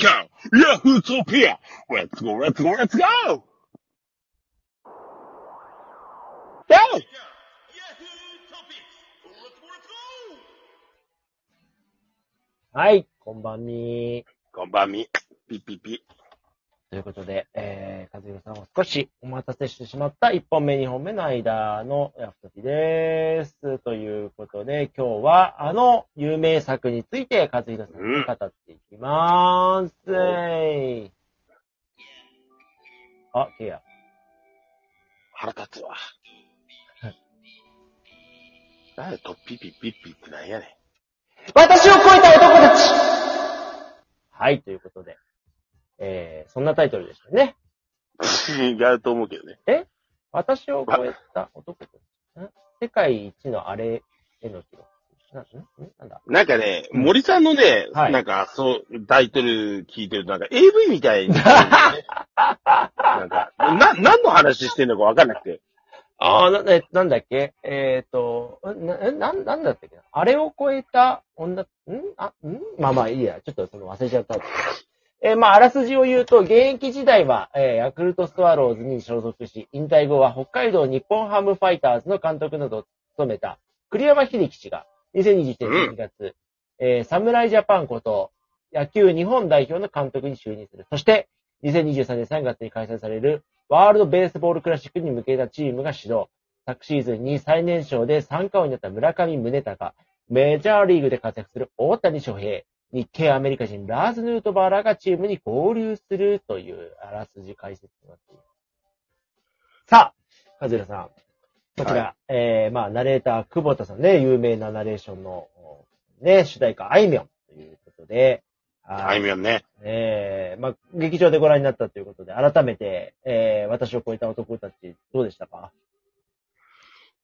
かヤフートピア !Let's go, let's go, let's go! ではい、こんばんみこんばんみ。ピッピッピ。ということで、えー、和弘さんを少しお待たせしてしまった1本目、2本目の間のヤフトピです。ということで、今日はあの有名作について和弘さんに語っていきまーす。あ、ケア。腹立つわ。なんでとピッピッピッピってなんやね私を超えた男たちはい、ということで。えー、そんなタイトルでしたね。ん。違うと思うけどね。私を超えた男たち。ん世界一のあれへの記録？な、んん？なんだ？なんかね、うん森さんのね、はいなんか、そう、タイトル聞いてると、なんか AV みたいに、なんか、な、何の話してんのかわかんなくて。ああ、な、えなんだっけ？えっ、と、な、えなん、なんだったっけな？あれを超えた女、ん？あ、ん？まあまあいいや。ちょっとその忘れちゃった。えーまあ、あらすじを言うと、現役時代は、えーヤクルトスワローズに所属し、引退後は北海道日本ハムファイターズの監督などを務めた栗山秀樹氏が、2021年2月、えー侍ジャパンこと、野球日本代表の監督に就任する。そして、2023年3月に開催されるワールドベースボールクラシックに向けたチームが始動。昨シーズンに最年少で三冠王になった村上宗隆、メジャーリーグで活躍する大谷翔平、日系アメリカ人ラーズ・ヌートバーらがチームに合流するというあらすじ解説になっています。さあ、カズラさん。こちら、はえー、まあ、ナレーター、久保田さんね、有名なナレーションの、ね、主題歌、あいみょんということで、あいみょんね。えー、まあ、劇場でご覧になったということで、改めて、えー、私を超えた男たち、どうでしたか？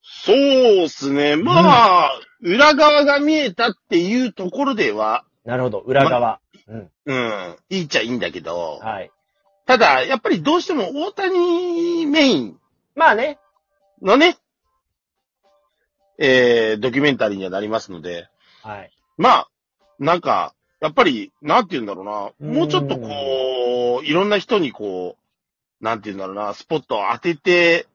そうっすね。まあ、裏側が見えたっていうところでは、なるほど、裏側。うん。うん、いいっちゃいいんだけど、はい。ただ、やっぱりどうしても大谷メインまあね。のね、えー、ドキュメンタリーにはなりますので、はい。まあ、なんか、やっぱり、なんて言うんだろうな、うんもうちょっとこう、いろんな人にこう、なんて言うんだろうな、スポットを当てて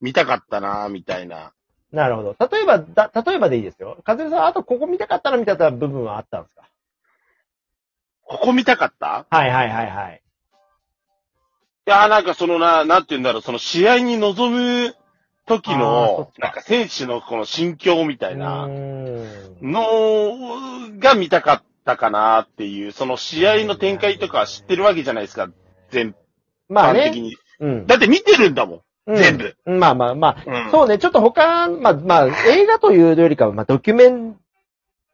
みたかったな、みたいな。なるほど。例えば、だ、例えばでいいですよ。かずるさん、あとここ見たかったな、みたいな部分はあったんですか？ここ見たかった？はいはいはいはい。いやーなんかそのな、なんて言うんだろう、その試合に臨む時あーそっのなんか選手のこの心境みたいうなーん。のが見たかったかなっていう、その試合の展開とか知ってるわけじゃないですか、全まあ的に。うん。だって見てるんだもん、うん全部。まあまあまあ。うんそうね、ちょっと他、まあまあ、映画というよりかは、まあドキュメン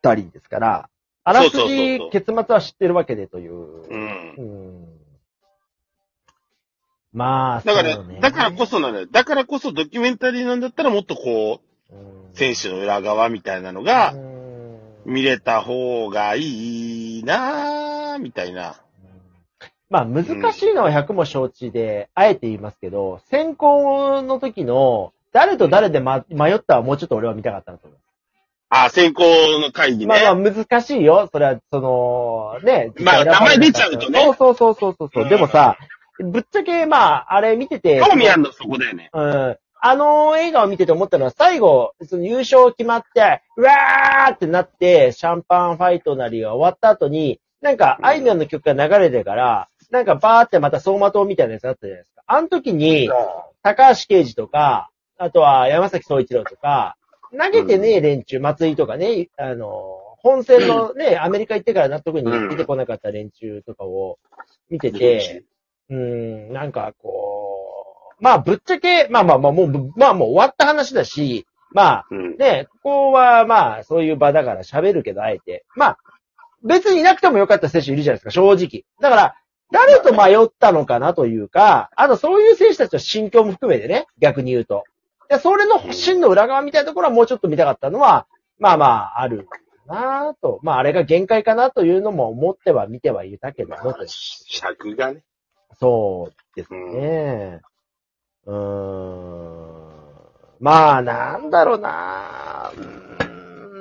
タリーですから、あらすそうそうそうじそう、結末は知ってるわけでという。うん。うん。まあ、だから、そうねだからこそなのよ。だからこそドキュメンタリーなんだったらもっとこう、うん選手の裏側みたいなのがうん見れた方がいいなぁ、みたいな。まあ、難しいのは100も承知で、あえて言いますけど、選考の時の、誰と誰で、ま、迷ったはもうちょっと俺は見たかったなと思います。あ、選考の会議ね。まあまあ難しいよ。それは、その、ね。まあ名前出ちゃうとねそうそうそうそうそう。うんでもさ、ぶっちゃけ、まあ、あれ見てて。興味あるのそこだよね。うん。あの映画を見てて思ったのは、最後、その優勝決まって、うわーってなって、シャンパンファイトなりが終わった後に、なんか、あいみょんの曲が流れてから、なんかバーってまた走馬灯みたいなやつあったじゃないですか。あの時に、高橋啓治とか、あとは山崎総一郎とか、投げてねえ連中、松井とかね、あの、本戦のね、アメリカ行ってから納得に出てこなかった連中とかを見てて、うーん、なんかこう、まあぶっちゃけ、まあまあまあもう、まあもう終わった話だし、まあうん。ね、ここはまあそういう場だから喋るけど、あえて。まあ、別にいなくてもよかった選手いるじゃないですか、正直。だから、誰と迷ったのかなというか、あとそういう選手たちの心境も含めてね、逆に言うと。でそれの真の裏側みたいなところはもうちょっと見たかったのは、まあまあ、あるかなと。まああれが限界かなというのも思っては見てはいたけどもと。尺がね。そうですね。うーん。まあ、なんだろうな。うー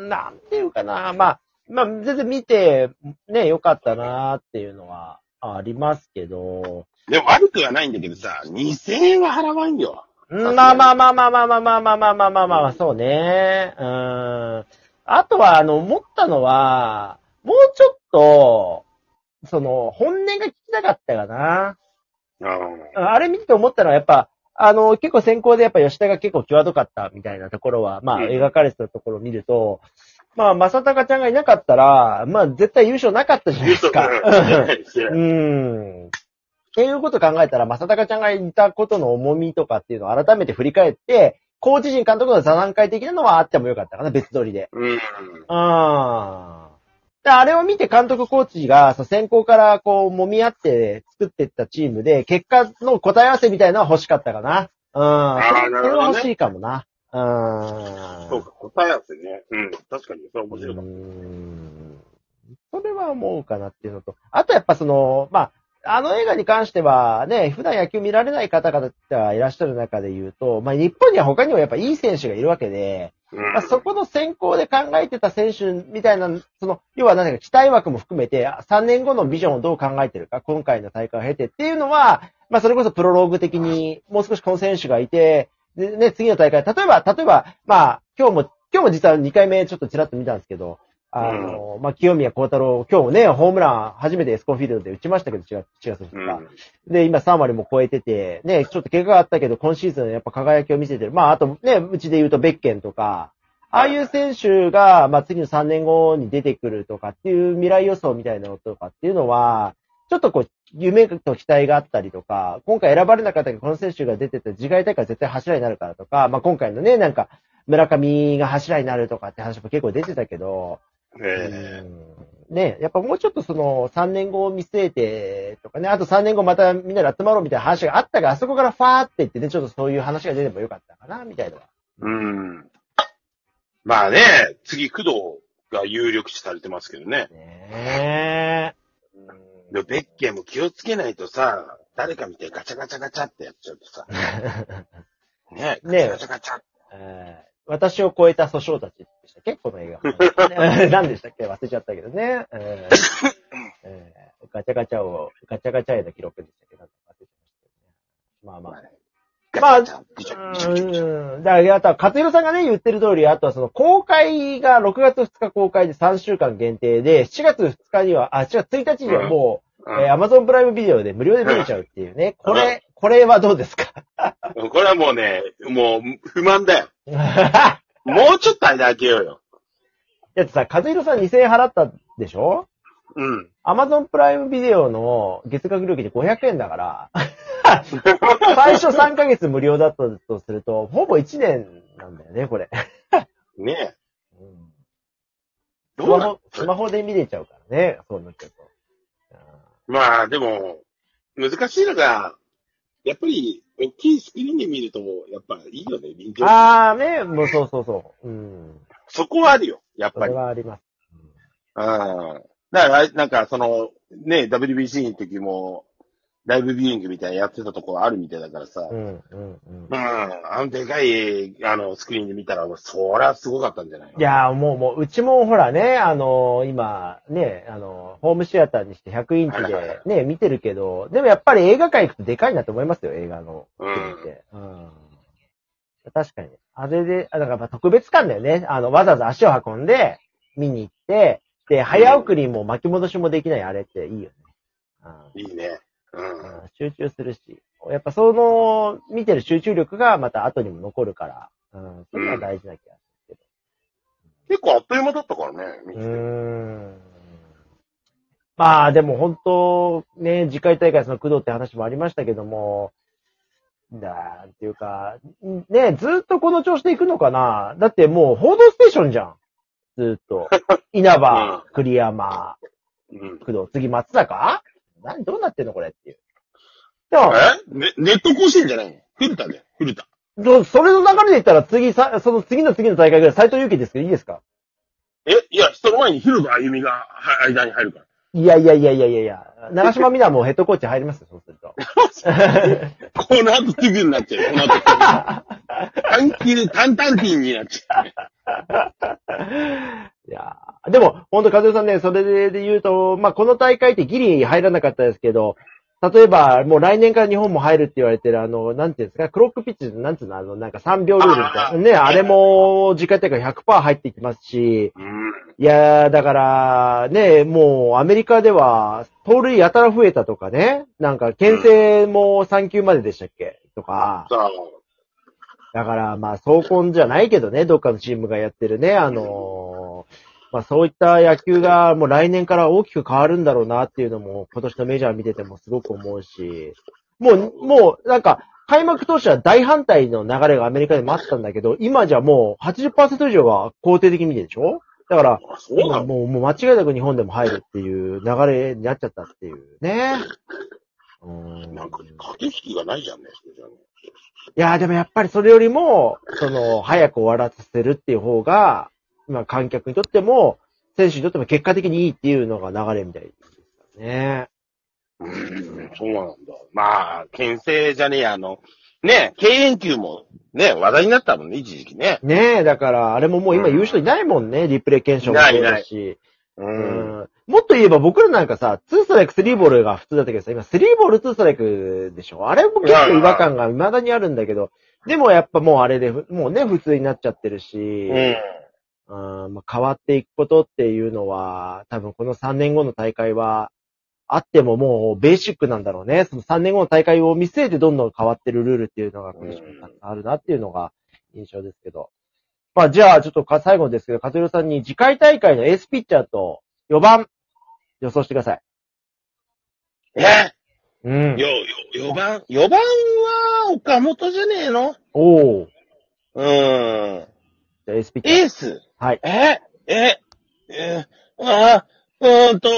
んなんていうかな。まあ、まあ、全然見て、ね、よかったなっていうのはありますけど、でも悪くはないんだけどさ、2000円は払わんよ。うんまあまあまあまあまあまあまあまあまあまあまあまあ、そうね。うん。あとは、あの、思ったのは、もうちょっと、その、本音が聞きたかったかな。うん。あれ見て思ったのは、やっぱ、あの、結構先行でやっぱ吉田が結構際どかったみたいなところは、まあ、うん描かれてたところを見ると、まあ、正隆ちゃんがいなかったら、まあ、絶対優勝なかったじゃないですか。うーん。っていうこと考えたら、正隆ちゃんがいたことの重みとかっていうのを改めて振り返って、コーチ陣監督の座談会的なのはあってもよかったかな、別撮りで。うん。ああ。で、あれを見て監督コーチが、そう先行からこう、揉み合って作っていったチームで、結果の答え合わせみたいなのは欲しかったかな。うん。あーそれなるほどねは欲しいかもな。うん。そうか、答え合わせね。うん。確かに、それは面白かっうんそれは思うかなっていうのと、あとやっぱその、まあ、あの映画に関してはね、普段野球見られない方々がいらっしゃる中で言うと、まあ日本には他にもやっぱいい選手がいるわけで、た。まあ、そこの先行で考えてた選手みたいな、その、要は何か期待枠も含めて、あ3年後のビジョンをどう考えてるか、今回の大会を経てっていうのは、まあそれこそプロローグ的に、もう少しこの選手がいて、でね、次の大会、例えば、例えば、まあ、今日も、今日も実は2回目ちょっとちらっと見たんですけど、あの、まあ、清宮幸太郎、今日もね、ホームラン初めてエスコンフィールドで打ちましたけど、4月、4月2日。うん。で、今3割も超えてて、ね、ちょっと怪我があったけど、今シーズンやっぱ輝きを見せてる。まあ、あとね、うちで言うとベッケンとか、ああいう選手が、まあ次の3年後に出てくるとかっていう未来予想みたいなのとかっていうのは、ちょっとこう、夢と期待があったりとか、今回選ばれなかったけど、この選手が出てて、次回大会絶対柱になるからとか、まあ今回のね、なんか、村上が柱になるとかって話も結構出てたけど、えうんね、やっぱもうちょっとその3年後を見据えてとかね、あと3年後またみんなで集まろうみたいな話があったが、あそこからファーって言ってね、ちょっとそういう話が出ればよかったかな、みたいな。うん。まあね、次、工藤が有力視されてますけどね。ねえ。で、ベッケンも気をつけないとさ、誰か見てガチャガチャガチャってやっちゃうとさ、ね、ガチねャガチャガチャ。えー私を超えた訴訟たちでしたっけ？この映画。何でしたっけ？忘れちゃったけどね。えーえーガチャガチャを、ガチャガチャへの記録でしたっけ？なんか忘れちゃいましたけどね。まあまあ。ガチャガチャ、ビチョビチョビチョビチョうん。だから、あとは、勝弘さんがね、言ってる通り、あとはその、公開が6月2日公開で3週間限定で、7月2日には、あ、7月1日にはもう、うんえー Amazon プライムビデオで無料で見れちゃうっていうね。これ、これはどうですか？これはもうね、もう不満だよ。もうちょっと間開けようよ。だってさ、和弘さん2000円払ったでしょ？うん。?Amazon プライムビデオの月額料金で500円だから、最初3ヶ月無料だったとすると、ほぼ1年なんだよね、これ。ねえ。うんスどうマホ、スマホで見れちゃうからね、そうなっちゃうと。まあ、でも、難しいのが、やっぱり、大きいスクリーンで見ると、やっぱいいよね、臨場感ああ、ね、もうそうそうそう。うん。そこはあるよ、やっそれぱり。はあります。うん。だから、なんか、その、ね、WBC の時も、ライブビューイングみたいなやってたところあるみたいだからさ。うん。うん、うん、うん。あのでかい、あの、スクリーンで見たら、そりゃすごかったんじゃないいやーもう、もう、うちもほらね、あのー今、ね、あのーホームシアターにして100インチはいはいはでね、見てるけど、でもやっぱり映画館行くとでかいなと思いますよ、映画の。うん。うん。確かに。あれで、あだから特別感だよね。あの、わざわざ足を運んで、見に行って、で、早送りも巻き戻しもできないあれっていいよね。うんいいね。集中するし、やっぱその、見てる集中力がまた後にも残るから、うん、それは大事な気がす結構あっという間だったからね、見うーん。まあでも本当、ね、次回大会その工藤って話もありましたけども、だっていうか、ね、ずっとこの調子で行くのかな。だってもう報道ステーションじゃん。ずっと。稲葉、栗山、うん。工藤、次松坂？何、どうなってんのこれっていう。でも、え？ね、ネット甲子園じゃないの？古田で、古田。どそれの流れで言ったら次さ、その次の次の大会ぐらい斎藤佑樹ですけどいいですか？え、いや、その前に広田歩みがは間に入るから。いやいやいやいやいやいや。長島みなもヘッドコーチ入りますよ、そうすると。この後すぐになっちゃうよ、この後。短期で、タンタンティンになっちゃう。いやーでも、ほんと、和代さんね、それで言うと、まあ、この大会ってギリ入らなかったですけど、例えば、もう来年から日本も入るって言われてる、あの、なんていうんですか、クロックピッチ、なんていうの、あの、なんか3秒ルールみたいな。ね、あれも、時間帯が100%入ってきますし、うん。いやー、だから、ね、もう、アメリカでは、盗塁やたら増えたとかね、なんか、牽制も3球まででしたっけ？とか、さあ、だから、まあ、走婚じゃないけどね、どっかのチームがやってるね、あのーまあ、そういった野球がもう来年から大きく変わるんだろうなっていうのも、今年のメジャー見ててもすごく思うし、もう、もう、なんか、開幕当初は大反対の流れがアメリカでもあったんだけど、今じゃもう80%以上が肯定的に見てるでしょ？だから、今もう、もう間違いなく日本でも入るっていう流れになっちゃったっていうね。うーんなんか、駆け引きがないじゃんね、それじゃね。いやーでもやっぱりそれよりも、その、早く終わらせるっていう方が、まあ観客にとっても、選手にとっても結果的にいいっていうのが流れみたいですね。うん、そうなんだ。まあ、牽制じゃねえや、あの、ね、敬遠球も、ね、話題になったもんね、一時期ね。ねえ、だから、あれももう今言う人いないもんね、リプレイ検証もそうだし。う。うんんもっと言えば僕らなんかさ、2ストライク3ボールが普通だったけどさ、今3ボール2ストライクでしょあれも結構違和感が未だにあるんだけど、でもやっぱもうあれで、もうね、普通になっちゃってるし、うん。うんまあ、変わっていくことっていうのは、多分この3年後の大会は、あってももうベーシックなんだろうね。その3年後の大会を見据えてどんどん変わってるルールっていうのがあるなっていうのが印象ですけど。まあじゃあちょっとか最後ですけど、カトルさんに次回大会のエースピッチャーと4番予想してください。え？うん。よ、よ、4番 ?4 番は岡本じゃねえの？おー。うん。エースピッチャー。エース？はい。え？え？え？ああ、うーんと、